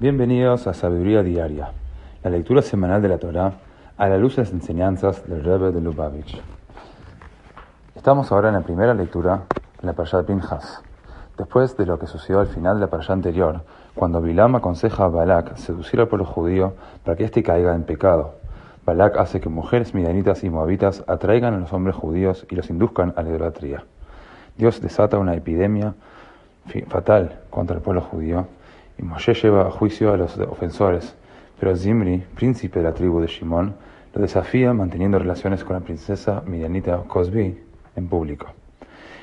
Bienvenidos a Sabiduría Diaria, la lectura semanal de la Torá a la luz de las enseñanzas del Rebbe de Lubavitch. Estamos ahora en la primera lectura de la Parashá de. Después de lo que sucedió al final de la Parashá anterior, cuando Bilam aconseja a Balak seducir al pueblo judío para que éste caiga en pecado. Balak hace que mujeres midianitas y moabitas atraigan a los hombres judíos y los induzcan a la idolatría. Dios desata una epidemia fatal contra el pueblo judío y Moshe lleva a juicio a los ofensores, pero Zimri, príncipe de la tribu de Shimón, lo desafía manteniendo relaciones con la princesa midianita Cosbi en público.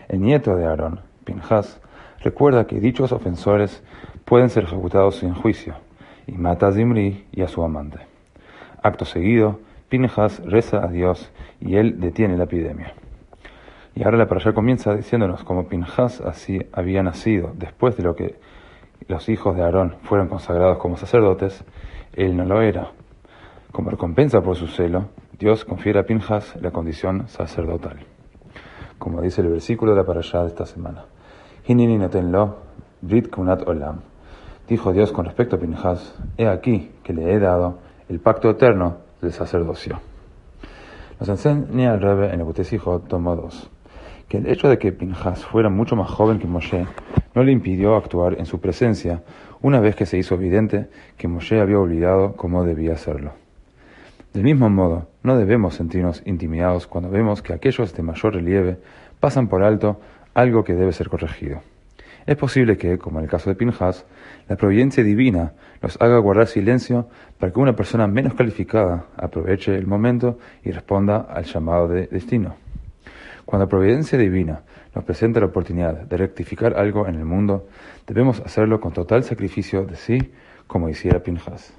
El nieto de Aarón, Pinjas, recuerda que dichos ofensores pueden ser ejecutados sin juicio y mata a Zimri y a su amante. Acto seguido, Pinjas reza a Dios y él detiene la epidemia. Y ahora la parasha comienza diciéndonos cómo Pinjas así había nacido después de lo que los hijos de Aarón fueron consagrados como sacerdotes, él no lo era. Como recompensa por su celo, Dios confiere a Pinjas la condición sacerdotal. Como dice el versículo de la parashá de esta semana. Brit kunat olam. Dijo Dios con respecto a Pinjas, he aquí que le he dado el pacto eterno del sacerdocio. Nos enseña el Rebbe en el Butesijo, tomo 2, que el hecho de que Pinjas fuera mucho más joven que Moshe no le impidió actuar en su presencia una vez que se hizo evidente que Moshe había olvidado cómo debía hacerlo. Del mismo modo, no debemos sentirnos intimidados cuando vemos que aquellos de mayor relieve pasan por alto algo que debe ser corregido. Es posible que, como en el caso de Pinjas, la providencia divina los haga guardar silencio para que una persona menos calificada aproveche el momento y responda al llamado de destino. Cuando la providencia divina nos presenta la oportunidad de rectificar algo en el mundo, debemos hacerlo con total sacrificio de sí, como hiciera Pinjas.